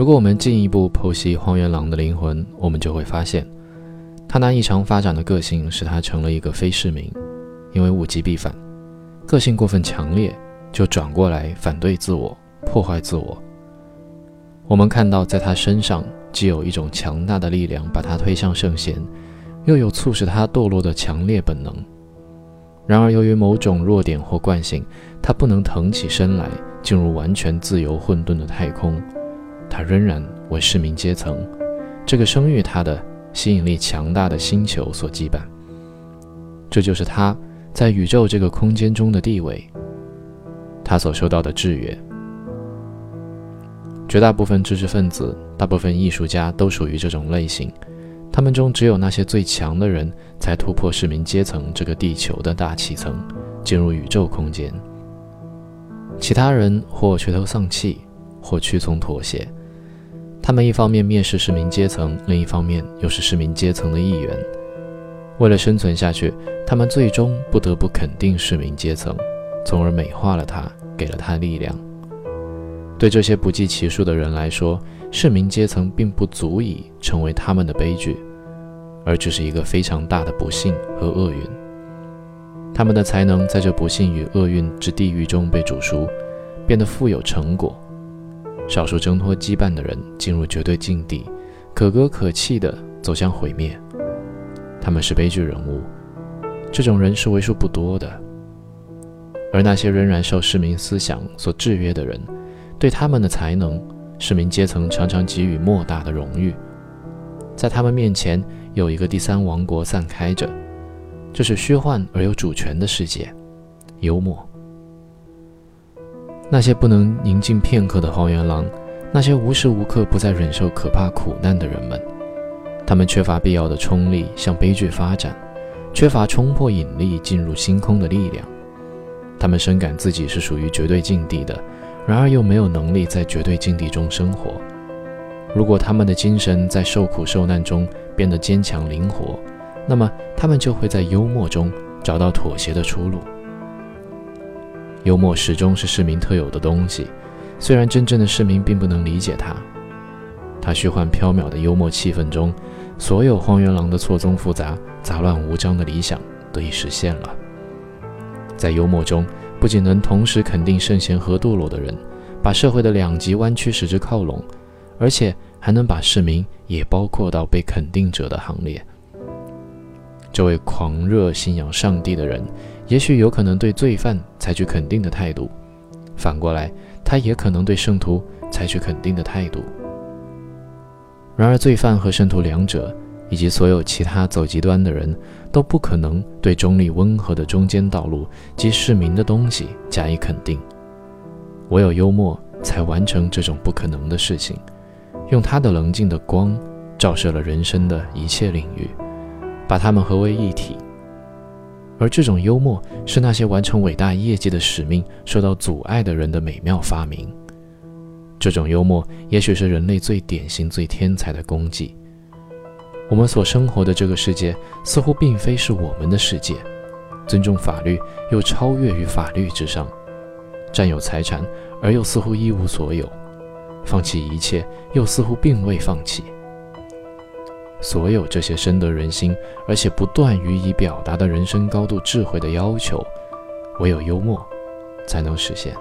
如果我们进一步剖析荒原狼的灵魂，我们就会发现，他那异常发展的个性使他成了一个非市民，因为物极必反，个性过分强烈，就转过来反对自我，破坏自我。我们看到，在他身上既有一种强大的力量把他推向圣贤，又有促使他堕落的强烈本能。然而，由于某种弱点或惯性，他不能腾起身来进入完全自由混沌的太空。他仍然为市民阶层这个生育他的吸引力强大的星球所羁绊。这就是他在宇宙这个空间中的地位，他所受到的制约。绝大部分知识分子、大部分艺术家都属于这种类型。他们中只有那些最强的人才突破市民阶层这个地球的大气层，进入宇宙空间。其他人或垂头丧气，或屈从妥协。他们一方面蔑视市民阶层，另一方面又是市民阶层的一员。为了生存下去，他们最终不得不肯定市民阶层，从而美化了它，给了它力量。对这些不计其数的人来说，市民阶层并不足以成为他们的悲剧，而只是一个非常大的不幸和厄运。他们的才能在这不幸与厄运之地狱中被煮熟，变得富有成果。少数挣脱羁绊的人进入绝对境地，可歌可泣地走向毁灭。他们是悲剧人物，这种人是为数不多的。而那些仍然受市民思想所制约的人。对他们的才能，市民阶层常常给予莫大的荣誉。在他们面前，有一个第三王国散开着，这是虚幻而有主权的世界——幽默。那些不能宁静片刻的荒原狼，那些无时无刻不在忍受可怕苦难的人们，他们缺乏必要的冲力向悲剧发展，缺乏冲破引力进入星空的力量。他们深感自己是属于绝对境地的。然而又没有能力在绝对境地中生活。如果他们的精神在受苦受难中变得坚强灵活，那么他们就会在幽默中找到妥协的出路。幽默始终是市民特有的东西，虽然真正的市民并不能理解它。它虚幻缥缈的幽默气氛中，所有荒原狼的错综复杂、杂乱无章的理想得以实现了。在幽默中。不仅能同时肯定圣贤和堕落的人，把社会的两极弯曲使之靠拢，而且还能把市民也包括到被肯定者的行列。这位狂热信仰上帝的人，也许有可能对罪犯采取肯定的态度，反过来，他也可能对圣徒采取肯定的态度。然而，罪犯和圣徒两者。以及所有其他走极端的人都不可能对中立温和的中间道路及市民的东西加以肯定，唯有幽默才完成这种不可能的事情，用他的冷静的光照射了人生的一切领域，把它们合为一体。而这种幽默是那些完成伟大业绩的使命受到阻碍的人的美妙发明。这种幽默也许是人类最典型、最天才的功绩。我们所生活的这个世界似乎并非是我们的世界，尊重法律又超越于法律之上，占有财产而又似乎一无所有，放弃一切又似乎并未放弃。所有这些深得人心而且不断予以表达的人生高度智慧的要求，唯有幽默才能实现。